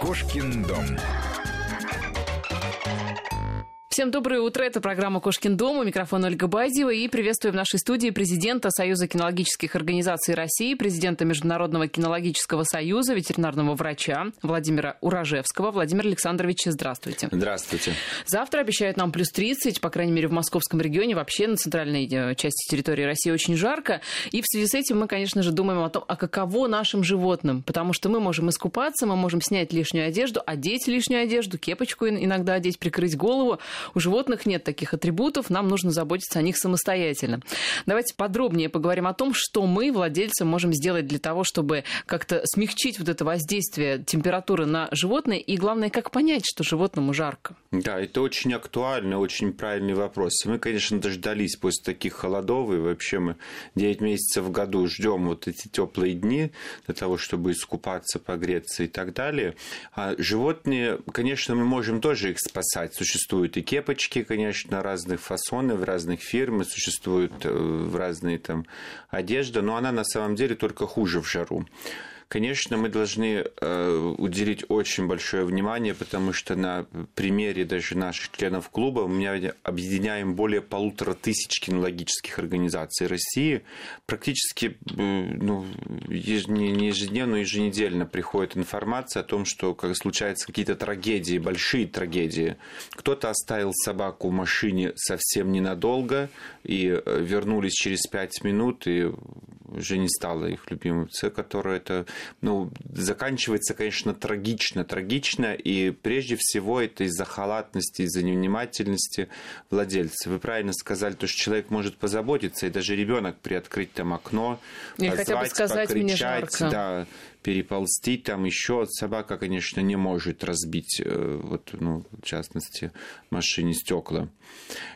Кошкин дом. Всем доброе утро. Это программа «Кошкин дом». У микрофона Ольга Базева. И приветствую в нашей студии президента Союза кинологических организаций России, президента Международного кинологического союза, ветеринарного врача Владимира Урожевского. Владимир Александрович, здравствуйте. Здравствуйте. Завтра обещают нам плюс 30, по крайней мере, в московском регионе. Вообще на центральной э, части территории России очень жарко. И в связи с этим мы, конечно же, думаем о том, а каково нашим животным. Потому что мы можем искупаться, мы можем снять лишнюю одежду, одеть лишнюю одежду, кепочку иногда одеть, прикрыть голову. У животных нет таких атрибутов, нам нужно заботиться о них самостоятельно. Давайте подробнее поговорим о том, что мы, владельцы, можем сделать для того, чтобы как-то смягчить вот это воздействие температуры на животное, и главное, как понять, что животному жарко. Да, это очень актуальный, очень правильный вопрос. Мы, конечно, дождались после таких холодов, и вообще мы 9 месяцев в году ждем вот эти теплые дни для того, чтобы искупаться, погреться и так далее. А животные, конечно, мы можем тоже их спасать. Существуют и кепочки, конечно, разных фасонов, разных фирм, э, в разные там одежда, но она на самом деле только хуже в жару. Конечно, мы должны э, уделить очень большое внимание, потому что на примере даже наших членов клуба мы объединяем более полутора тысяч кинологических организаций России. Практически э, ну, не ежедневно, еженедельно приходит информация о том, что как случаются какие-то трагедии, большие трагедии. Кто-то оставил собаку в машине совсем ненадолго и э, вернулись через пять минут, и уже не стало их любимым. Це, которое это, ну, заканчивается, конечно, трагично, трагично, и прежде всего это из-за халатности, из-за невнимательности владельца. Вы правильно сказали, то, что человек может позаботиться, и даже ребенок приоткрыть там окно, Или позвать, хотя бы сказать, покричать, да, переползти, там еще собака, конечно, не может разбить, э, вот, ну, в частности, машине стекла.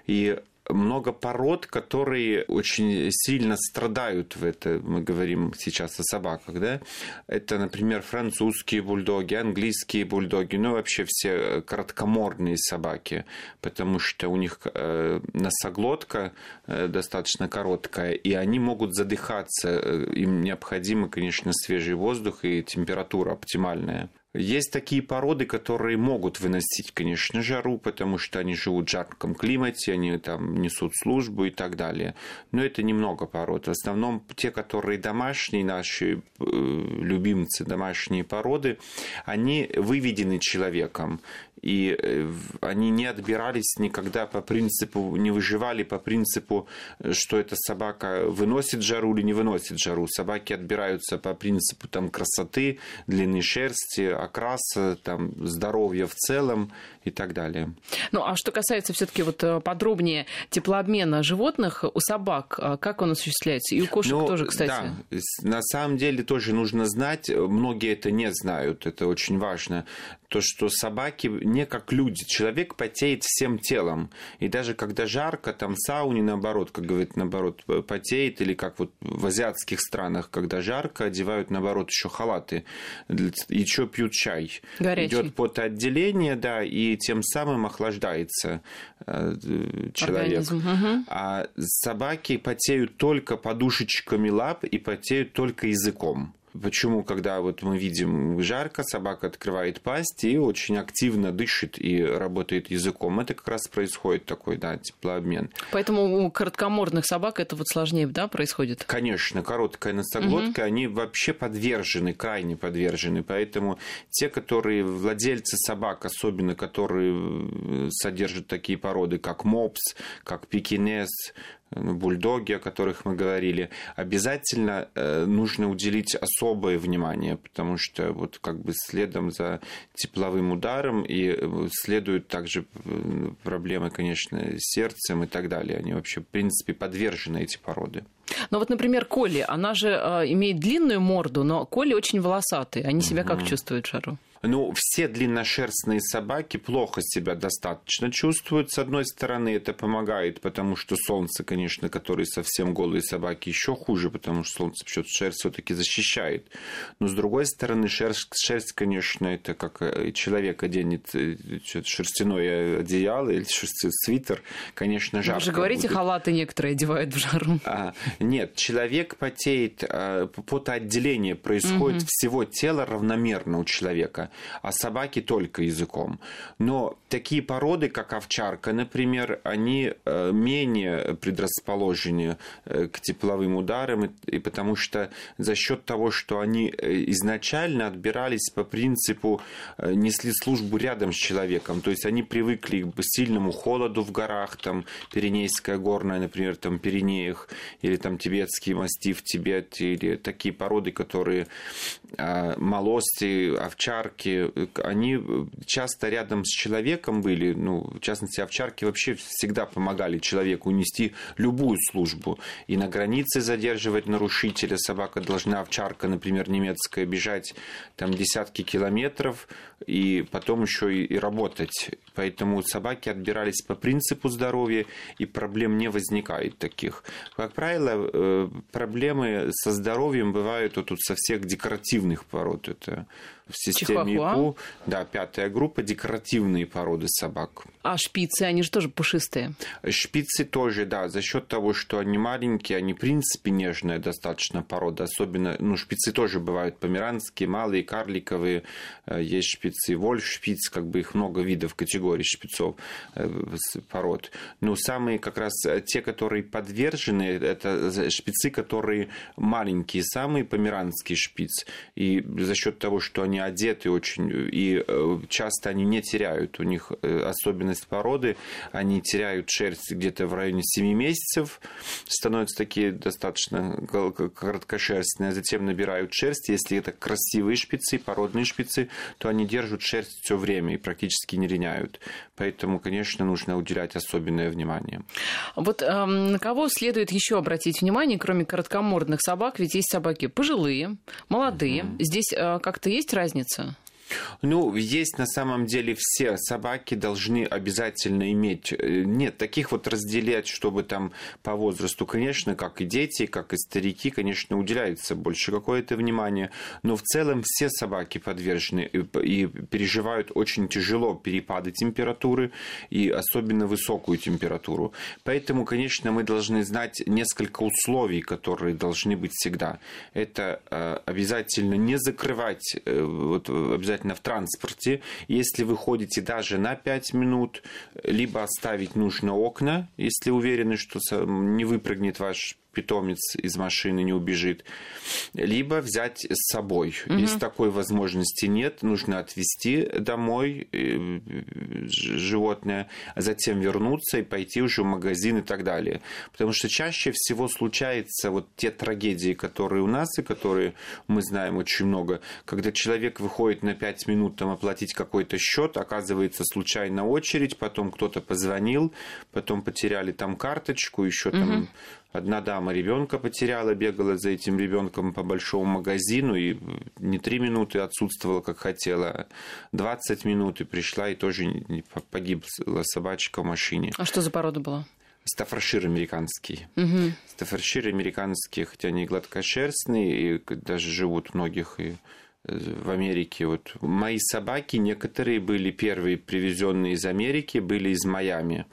И много пород, которые очень сильно страдают в это. Мы говорим сейчас о собаках, да? Это, например, французские бульдоги, английские бульдоги, ну вообще все короткоморные собаки, потому что у них э, носоглотка э, достаточно короткая, и они могут задыхаться. Э, им необходимо, конечно, свежий воздух и температура оптимальная. Есть такие породы, которые могут выносить, конечно, жару, потому что они живут в жарком климате, они там несут службу и так далее. Но это немного пород. В основном те, которые домашние, наши э, любимцы, домашние породы, они выведены человеком и э, они не отбирались никогда по принципу, не выживали по принципу, что эта собака выносит жару или не выносит жару. Собаки отбираются по принципу там, красоты, длины шерсти, окраса, там, здоровья в целом и так далее. Ну, а что касается все-таки вот э, подробнее теплообмена животных у собак, а как он осуществляется? И у кошек ну, тоже, кстати. Да, на самом деле тоже нужно знать, многие это не знают, это очень важно, то, что собаки не как люди. Человек потеет всем телом. И даже когда жарко, там сауне наоборот, как говорит, наоборот, потеет. Или как вот в азиатских странах, когда жарко, одевают наоборот еще халаты. И еще пьют чай. Горячий. Идет потоотделение, да, и тем самым охлаждается э, человек. Угу. А собаки потеют только подушечками лап и потеют только языком. Почему, когда вот мы видим жарко, собака открывает пасть и очень активно дышит и работает языком. Это как раз происходит такой, да, теплообмен. Поэтому у короткомордных собак это вот сложнее, да, происходит? Конечно, короткая носоглотка, угу. они вообще подвержены, крайне подвержены. Поэтому те, которые владельцы собак, особенно которые э, содержат такие породы, как мопс, как пекинес, бульдоги, о которых мы говорили, обязательно э, нужно уделить особое внимание, потому что вот как бы следом за тепловым ударом и э, следуют также э, проблемы, конечно, с сердцем и так далее. Они вообще, в принципе, подвержены эти породы. Ну вот, например, Коли, она же имеет длинную морду, но Коли очень волосатые. Они себя как чувствуют в жару? Ну, все длинношерстные собаки плохо себя достаточно чувствуют. С одной стороны, это помогает, потому что солнце, конечно, которые совсем голые собаки, еще хуже, потому что солнце шерсть все-таки защищает. Но с другой стороны, шерсть, шерсть, конечно, это как э, человек оденет э, шерстяное одеяло или шерстяной свитер, конечно, жарко. Вы же говорите, будет. халаты некоторые одевают в жару. А, Нет, человек потеет, э, потоотделение происходит угу. всего тела равномерно у человека, а собаки только языком. Но такие породы, как овчарка, например, они э, менее предрасположены к тепловым ударам, и потому что за счет того, что они изначально отбирались по принципу, несли службу рядом с человеком, то есть они привыкли к сильному холоду в горах, там, Пиренейская горная, например, там, Пиренеях, или там тибетский мастиф, Тибет, или такие породы, которые э, молости, овчарки, они часто рядом с человеком были, ну, в частности, овчарки вообще всегда помогали человеку нести любую службу. И на границе задерживать нарушителя собака должна, овчарка, например, немецкая, бежать там десятки километров, и потом еще и, и работать. Поэтому собаки отбирались по принципу здоровья, и проблем не возникает таких. Как правило, э, проблемы со здоровьем бывают вот тут со всех декоративных пород. Это в системе ИПУ. Да, пятая группа декоративные породы собак. А шпицы, они же тоже пушистые. Шпицы тоже, да, за счет того, что они маленькие, они в принципе нежная достаточно порода, особенно, ну, шпицы тоже бывают померанские, малые, карликовые, э, есть шпицы, вольф шпиц, как бы их много видов категорий шпицов, э, пород. Но самые как раз э, те, которые подвержены, это шпицы, которые маленькие, самые померанские шпиц. И за счет того, что они одеты очень, и часто они не теряют, у них особенность породы, они теряют шерсть где-то в районе 7 месяцев, становятся такие достаточно короткошерстные, а затем набирают шерсть. Если это красивые шпицы, породные шпицы, то они держат шерсть все время и практически не линяют. Поэтому, конечно, нужно уделять особенное внимание. Вот э, на кого следует еще обратить внимание, кроме короткомордных собак? Ведь есть собаки пожилые, молодые. Угу. Здесь э, как-то есть разница? Ну, есть на самом деле все собаки должны обязательно иметь. Э, нет, таких вот разделять, чтобы там по возрасту, конечно, как и дети, как и старики, конечно, уделяется больше какое-то внимание. Но в целом все собаки подвержены и, и переживают очень тяжело перепады температуры и особенно высокую температуру. Поэтому, конечно, мы должны знать несколько условий, которые должны быть всегда. Это э, обязательно не закрывать, э, вот, обязательно обязательно в транспорте. Если вы ходите даже на 5 минут, либо оставить нужно окна, если уверены, что не выпрыгнет ваш питомец из машины не убежит, либо взять с собой. Угу. Если такой возможности нет, нужно отвезти домой э, животное, а затем вернуться и пойти уже в магазин и так далее. Потому что чаще всего случаются вот те трагедии, которые у нас и которые мы знаем очень много, когда человек выходит на 5 минут там оплатить какой-то счет, оказывается случайно очередь, потом кто-то позвонил, потом потеряли там карточку, еще там угу Одна дама ребенка потеряла, бегала за этим ребенком по большому магазину и не три минуты отсутствовала, как хотела, а 20 минут и пришла и тоже погибла собачка в машине. А что за порода была? Стаффоршир американский. Угу. Стаффоршир американский, хотя они гладкошерстные, и даже живут многих и э, в Америке. Вот мои собаки, некоторые были первые привезенные из Америки, были из Майами.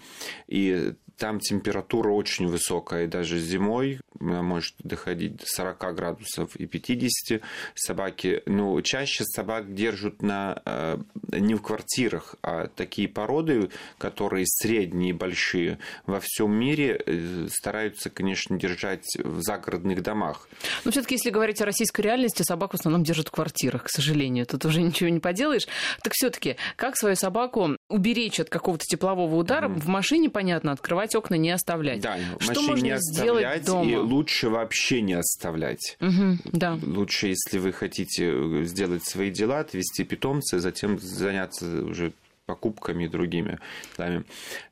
И там температура очень высокая, даже зимой она может доходить до 40 градусов и 50 собаки. Но чаще собак держат на, э, не в квартирах, а такие породы, которые средние, большие, во всем мире э, стараются, конечно, держать в загородных домах. Но все-таки, если говорить о российской реальности, собак в основном держат в квартирах, к сожалению. Тут уже ничего не поделаешь. Так все-таки, как свою собаку уберечь от какого-то теплового удара? Mm-hmm. В машине, понятно, открывать окна не оставлять. Да, Что можно не сделать дома? И лучше вообще не оставлять. Угу, да. Лучше, если вы хотите э, сделать свои дела, отвести питомца, затем заняться уже покупками и другими делами.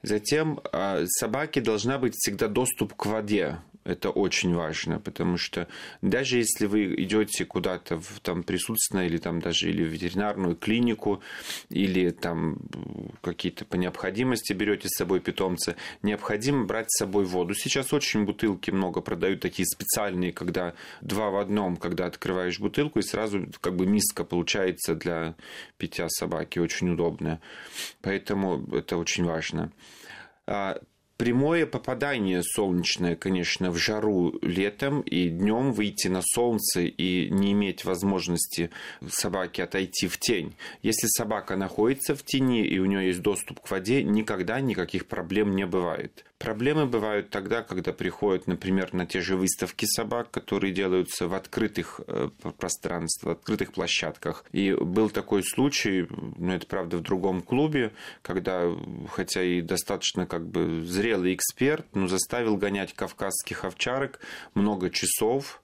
Затем а, собаке должна быть всегда доступ к воде. Это очень важно, потому что даже если вы идете куда-то в там присутственное или там даже или в ветеринарную клинику или там какие-то по необходимости берете с собой питомца, необходимо брать с собой воду. Сейчас очень бутылки много продают такие специальные, когда два в одном, когда открываешь бутылку и сразу как бы миска получается для питья собаки, очень удобная. Поэтому это очень важно. Прямое попадание солнечное, конечно, в жару летом и днем выйти на солнце и не иметь возможности собаке отойти в тень. Если собака находится в тени и у нее есть доступ к воде, никогда никаких проблем не бывает. Проблемы бывают тогда, когда приходят, например, на те же выставки собак, которые делаются в открытых э, пространствах, в открытых площадках. И был такой случай, ну это правда в другом клубе, когда, хотя и достаточно как бы зрелый эксперт, но заставил гонять кавказских овчарок много часов,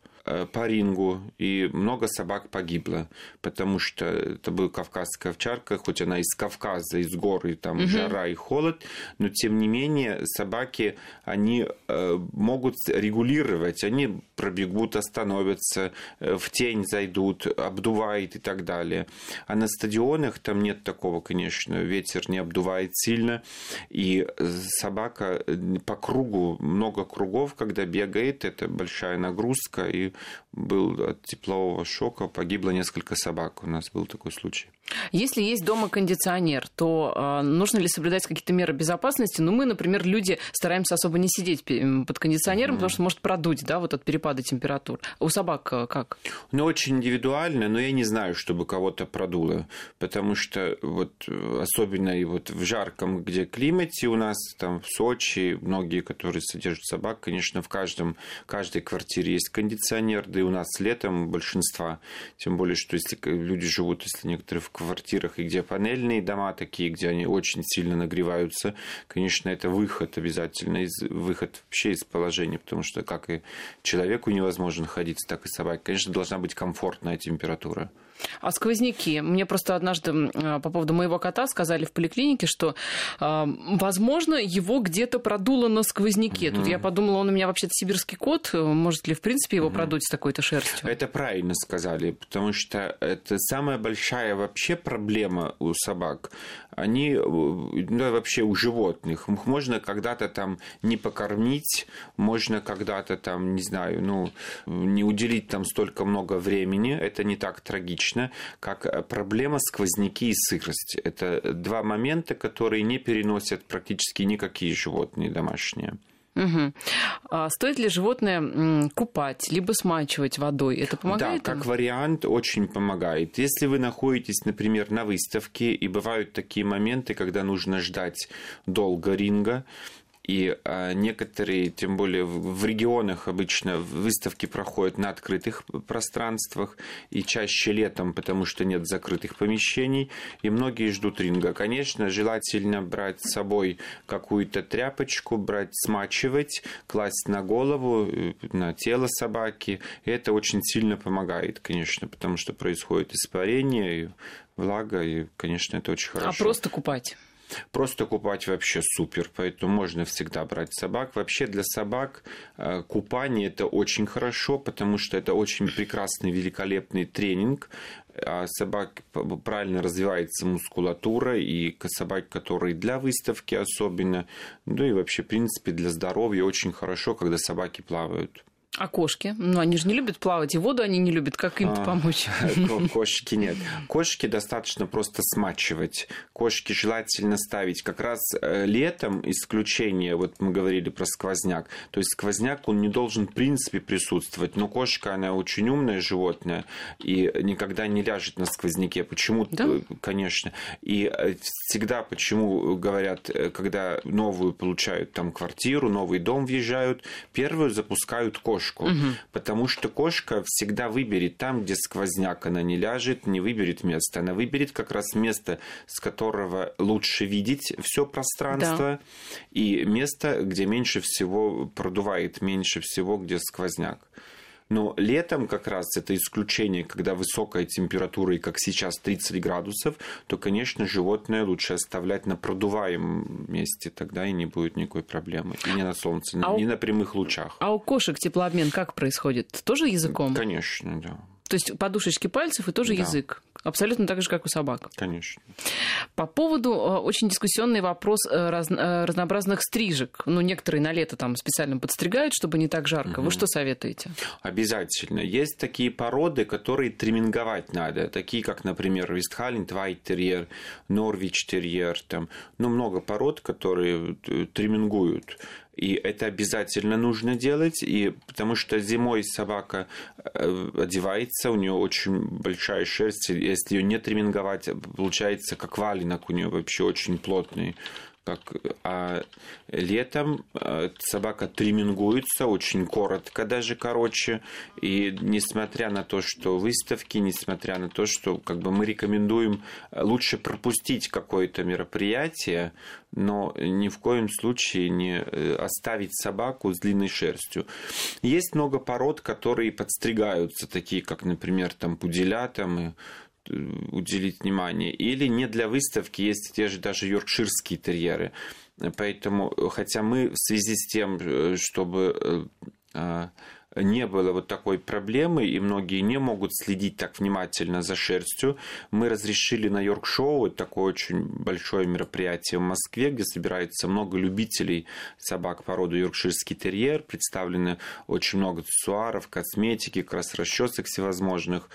по рингу, и много собак погибло, потому что это была кавказская овчарка, хоть она из Кавказа, из горы, там угу. жара и холод, но тем не менее собаки, они э, могут регулировать, они пробегут, остановятся, э, в тень зайдут, обдувает и так далее. А на стадионах там нет такого, конечно, ветер не обдувает сильно, и собака по кругу, много кругов, когда бегает, это большая нагрузка, и был от теплового шока, погибло несколько собак. У нас был такой случай. Если есть дома кондиционер, то э, нужно ли соблюдать какие-то меры безопасности? Ну, мы, например, люди стараемся особо не сидеть под кондиционером, mm-hmm. потому что может продуть, да, вот от перепада температур. У собак э, как? Ну, очень индивидуально, но я не знаю, чтобы кого-то продуло, потому что вот особенно и вот в жарком, где климате у нас, там в Сочи, многие, которые содержат собак, конечно, в каждом, каждой квартире есть кондиционер, да и у нас летом большинства, тем более, что если люди живут, если некоторые в квартирах, и где панельные дома такие, где они очень сильно нагреваются, конечно, это выход обязательно, из, выход вообще из положения, потому что как и человеку невозможно ходить, так и собаке. Конечно, должна быть комфортная температура. А сквозняки? Мне просто однажды а, по поводу моего кота сказали в поликлинике, что, а, возможно, его где-то продуло на сквозняке. Mm-hmm. Тут я подумала, он у меня вообще-то сибирский кот, может ли, в принципе, его mm-hmm. продуть с такой-то шерстью? Это правильно сказали, потому что это самая большая вообще проблема у собак. Они, ну, вообще у животных, можно когда-то там не покормить, можно когда-то там, не знаю, ну, не уделить там столько много времени, это не так трагично точно, как э, проблема сквозняки и сырость. Это два момента, которые не переносят практически никакие животные домашние. Угу. А стоит ли животное купать, либо смачивать водой? Это помогает? Да, как вариант очень помогает. Если вы находитесь, например, на выставке, и бывают такие моменты, когда нужно ждать долго ринга, и а, некоторые, тем более в регионах обычно выставки проходят на открытых пространствах и чаще летом, потому что нет закрытых помещений, и многие ждут ринга. Конечно, желательно брать с собой какую-то тряпочку, брать, смачивать, класть на голову, э, на тело собаки. И это очень сильно помогает, конечно, потому что происходит испарение, и влага, и, конечно, это очень а хорошо. А просто купать? Просто купать вообще супер, поэтому можно всегда брать собак. Вообще для собак э, купание это очень хорошо, потому что это очень прекрасный, великолепный тренинг. А собак правильно развивается мускулатура, и собак, которые для выставки особенно, ну и вообще, в принципе, для здоровья очень хорошо, когда собаки плавают. А кошки? Ну, они же не любят плавать, и воду они не любят. Как им а, помочь? Кошки нет. Кошки достаточно просто смачивать. Кошки желательно ставить как раз э, летом исключение. Вот мы говорили про сквозняк. То есть сквозняк, он не должен в принципе присутствовать. Но кошка, она очень умное животное и никогда не ляжет на сквозняке. Почему? Да? Конечно. И э, всегда почему говорят, э, когда новую получают там квартиру, новый дом въезжают, первую запускают кошку кошку, угу. потому что кошка всегда выберет там, где сквозняк, она не ляжет, не выберет место, она выберет как раз место, с которого лучше видеть все пространство, да. и место, где меньше всего продувает, меньше всего, где сквозняк. Но летом как раз это исключение, когда высокая температура, и как сейчас 30 градусов, то, конечно, животное лучше оставлять на продуваемом месте, тогда и не будет никакой проблемы. И не на солнце, а не у... на прямых лучах. А у кошек теплообмен как происходит? Тоже языком? Конечно, да. То есть подушечки пальцев и тоже да. язык. Абсолютно так же, как у собак. Конечно. По поводу э, очень дискуссионный вопрос э, раз, э, разнообразных стрижек. Ну, некоторые на лето там специально подстригают, чтобы не так жарко. Угу. Вы что советуете? Обязательно. Есть такие породы, которые триминговать надо. Такие, как, например, Вестхален, Твайтерьер, Норвич терьер. Там, ну, много пород, которые тримингуют. И это обязательно нужно делать, и потому что зимой собака э, одевается, у нее очень большая шерсть, если ее не триминговать, получается как валенок у нее вообще очень плотный как, а летом э, собака тримингуется очень коротко, даже короче. И несмотря на то, что выставки, несмотря на то, что как бы мы рекомендуем э, лучше пропустить какое-то мероприятие, но ни в коем случае не э, оставить собаку с длинной шерстью. Есть много пород, которые подстригаются, такие как, например, там пуделя, там и уделить внимание. Или не для выставки, есть те же даже йоркширские терьеры. Поэтому, хотя мы в связи с тем, э, чтобы э, а, не было вот такой проблемы, и многие не могут следить так внимательно за шерстью, мы разрешили на Йорк-шоу, такое очень большое мероприятие в Москве, где собирается много любителей собак породы Йоркширский терьер, представлены очень много аксессуаров, косметики, как раз расчесок всевозможных.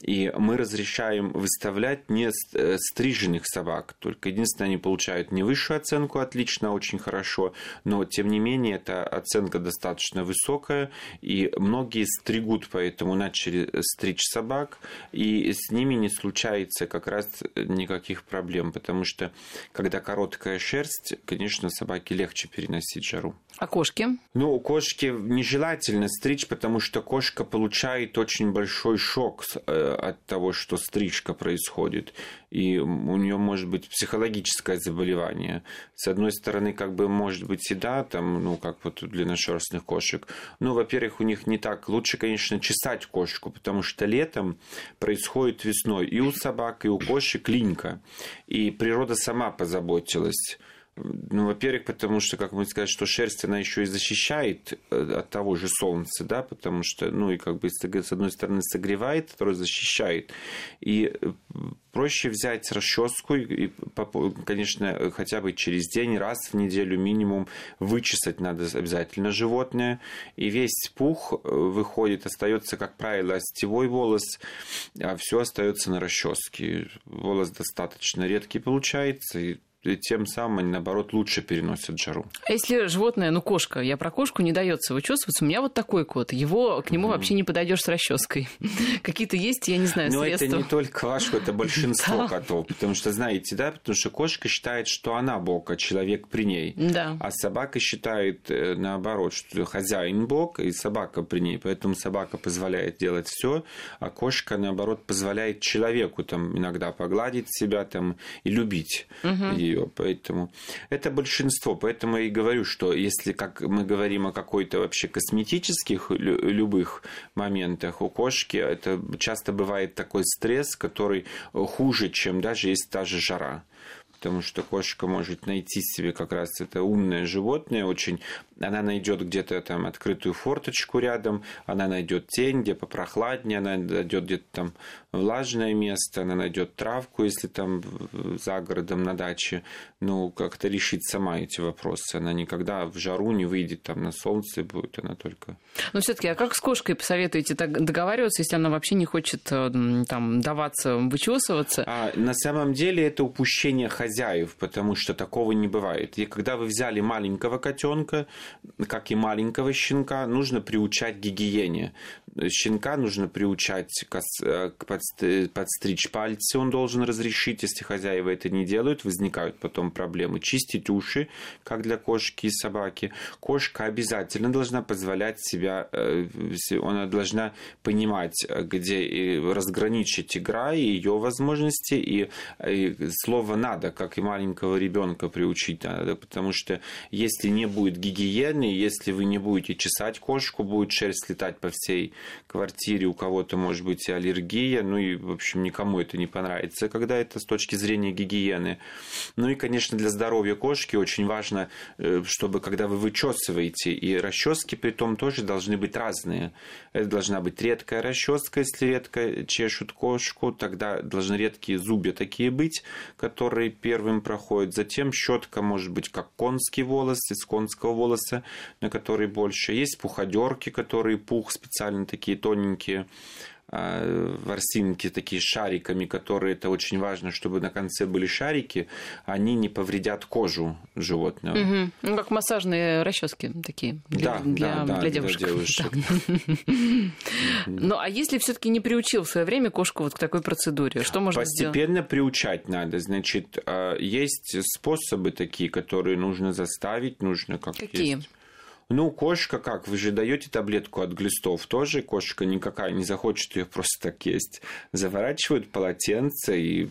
И мы разрешаем выставлять не э, стриженных собак, только единственное, они получают не высшую оценку, отлично, очень хорошо, но тем не менее эта оценка достаточно высокая, и многие стригут, поэтому начали стричь собак, и с ними не случается как раз никаких проблем, потому что когда короткая шерсть, конечно, собаке легче переносить жару. А кошки? Ну, кошки нежелательно стричь, потому что кошка получает очень большой шок э, от того, что стрижка происходит. И у нее может быть психологическое заболевание. С одной стороны, как бы может быть и да, там, ну, как вот у длинношерстных кошек. Ну, во-первых, у них не так. Лучше, конечно, чесать кошку, потому что летом происходит весной и у собак, и у кошек линька. И природа сама позаботилась ну, во-первых, потому что, как мы сказать, что шерсть, она еще и защищает э, от того же солнца, да, потому что, ну, и как бы с одной стороны согревает, второй защищает. И э, проще взять расческу и, конечно, хотя бы через день, раз в неделю минимум вычесать надо обязательно животное. И весь пух э, выходит, остается, как правило, остевой волос, а все остается на расческе. Волос достаточно редкий получается, и тем самым они, наоборот, лучше переносят жару. А если животное, ну, кошка, я про кошку не дается вычесываться, у меня вот такой кот, его к нему mm. вообще не подойдешь с расческой. Какие-то есть, я не знаю, Но средства. это не только ваш, это большинство котов, потому что, знаете, да, потому что кошка считает, что она бог, а человек при ней. Да. А собака считает, э, наоборот, что хозяин бог, и собака при ней, поэтому собака позволяет делать все, а кошка, наоборот, позволяет человеку там иногда погладить себя там и любить угу. Ее. Поэтому это большинство. Поэтому я и говорю, что если как мы говорим о какой-то вообще косметических любых моментах, у кошки это часто бывает такой стресс, который хуже, чем даже есть та же жара потому что кошка может найти себе как раз это умное животное, очень она найдет где-то там открытую форточку рядом, она найдет тень, где попрохладнее, она найдет где-то там влажное место, она найдет травку, если там за городом на даче, ну, как-то решить сама эти вопросы. Она никогда в жару не выйдет там на солнце, будет она только... Но все таки а как с кошкой посоветуете так договариваться, если она вообще не хочет э, там даваться, вычесываться? А, на самом деле это упущение хозяев, потому что такого не бывает. И когда вы взяли маленького котенка, как и маленького щенка, нужно приучать гигиене. Щенка нужно приучать к э, подстричь пальцы, он должен разрешить, если хозяева это не делают, возникают потом проблемы. Чистить уши, как для кошки и собаки. Кошка обязательно должна позволять себя, э, она должна понимать, где разграничить игра и ее возможности, и, и слово «надо», как и маленького ребенка приучить надо, потому что если не будет гигиены, гигиены. Если вы не будете чесать кошку, будет шерсть летать по всей квартире, у кого-то может быть аллергия, ну и, в общем, никому это не понравится, когда это с точки зрения гигиены. Ну и, конечно, для здоровья кошки очень важно, э, чтобы когда вы вычесываете, и расчески при том тоже должны быть разные. Это должна быть редкая расческа, если редко чешут кошку, тогда должны редкие зубья такие быть, которые первым проходят. Затем щетка может быть как конский волос, из конского волоса, на который больше. Есть пуходерки, которые пух специально такие тоненькие ворсинки такие шариками, которые это очень важно, чтобы на конце были шарики, они не повредят кожу животного. Угу. Ну, как массажные расчески такие для, да, для, да, для девушек. Для девушек. Ну, а если все-таки не приучил в свое время кошку вот к такой процедуре, что можно Постепенно сделать? Постепенно приучать надо. Значит, а, есть способы такие, которые нужно заставить, нужно как Какие? Есть. Ну, кошка как? Вы же даете таблетку от глистов. Тоже кошка никакая не захочет ее просто так есть. Заворачивают полотенце и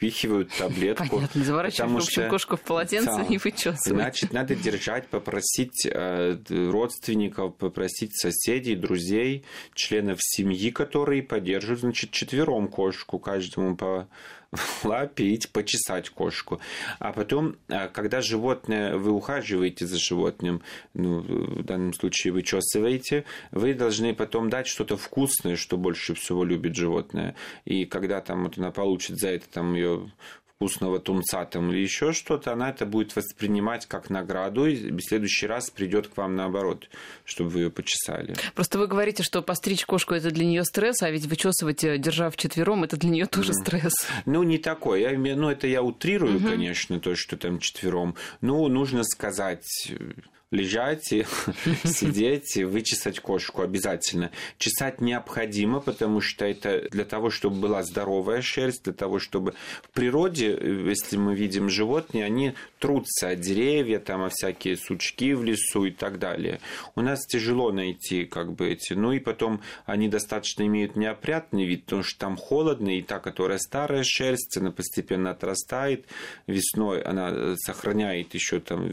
впихивают таблетку. Понятно, заворачивают, в общем, что... кошку в полотенце да. и вычесывают. Значит, надо держать, попросить э, родственников, попросить соседей, друзей, членов семьи, которые поддерживают, значит, четвером кошку, каждому по лапить, почесать кошку. А потом, э, когда животное, вы ухаживаете за животным, ну, в данном случае вы чесываете, вы должны потом дать что-то вкусное, что больше всего любит животное. И когда там вот она получит за это там ее вкусного тунца там или еще что-то, она это будет воспринимать как награду и в следующий раз придет к вам наоборот, чтобы вы ее почесали. Просто вы говорите, что постричь кошку это для нее стресс, а ведь вычесывать, э, держа в четвером, это для нее тоже стресс. Ну, не такой. Я, ну, это я утрирую, угу. конечно, то, что там четвером. Ну, нужно сказать лежать и сидеть и вычесать кошку обязательно. Чесать необходимо, потому что это для того, чтобы была здоровая шерсть, для того, чтобы в природе, если мы видим животные, они трутся от деревья, там, о всякие сучки в лесу и так далее. У нас тяжело найти как бы эти. Ну и потом они достаточно имеют неопрятный вид, потому что там холодно, и та, которая старая шерсть, она постепенно отрастает. Весной она сохраняет еще там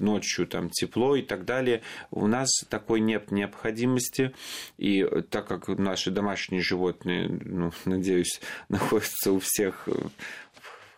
ночью там там тепло и так далее. У нас такой нет необходимости. И так как наши домашние животные, ну, надеюсь, находятся у всех в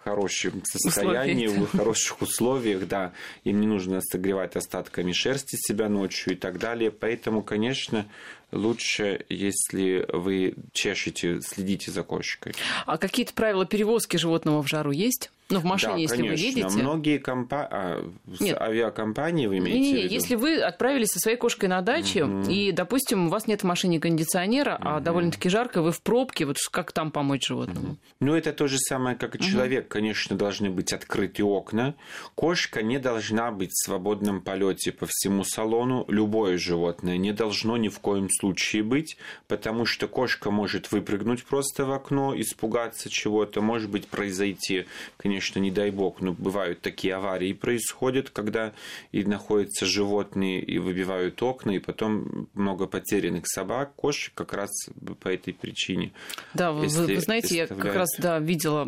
хорошем состоянии, Условия. в хороших условиях, да, им не нужно согревать остатками шерсти себя ночью и так далее. Поэтому, конечно, лучше, если вы чешете, следите за кошкой. А какие-то правила перевозки животного в жару есть? Ну, в машине, да, если конечно. вы едете. Многие компа... а, авиакомпании вы имеете не, не, в виду? если вы отправились со своей кошкой на дачу, угу. и, допустим, у вас нет в машине кондиционера, угу. а довольно-таки жарко, вы в пробке, вот как там помочь животному? Угу. Ну, это то же самое, как и угу. человек. Конечно, должны быть открыты окна. Кошка не должна быть в свободном полете по всему салону. Любое животное не должно ни в коем случае быть, потому что кошка может выпрыгнуть просто в окно, испугаться чего-то, может быть, произойти, конечно, не дай бог, но бывают такие аварии происходят, когда и находятся животные и выбивают окна, и потом много потерянных собак, кошек как раз по этой причине. Да, вы, вы знаете, я как раз да, видела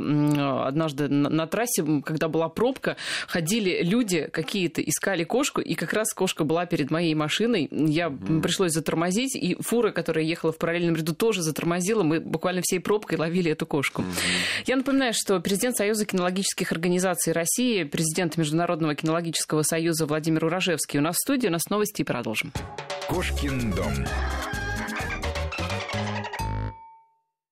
однажды на, на трассе, когда была пробка, ходили люди какие-то, искали кошку, и как раз кошка была перед моей машиной. Я mm. пришлось затормозить, и фура, которая ехала в параллельном ряду, тоже затормозила. Мы буквально всей пробкой ловили эту кошку. Mm-hmm. Я напоминаю, что президент Союза кинологических организаций России, президент Международного кинологического союза Владимир Урожевский. У нас в студии, у нас новости и продолжим. Кошкин дом.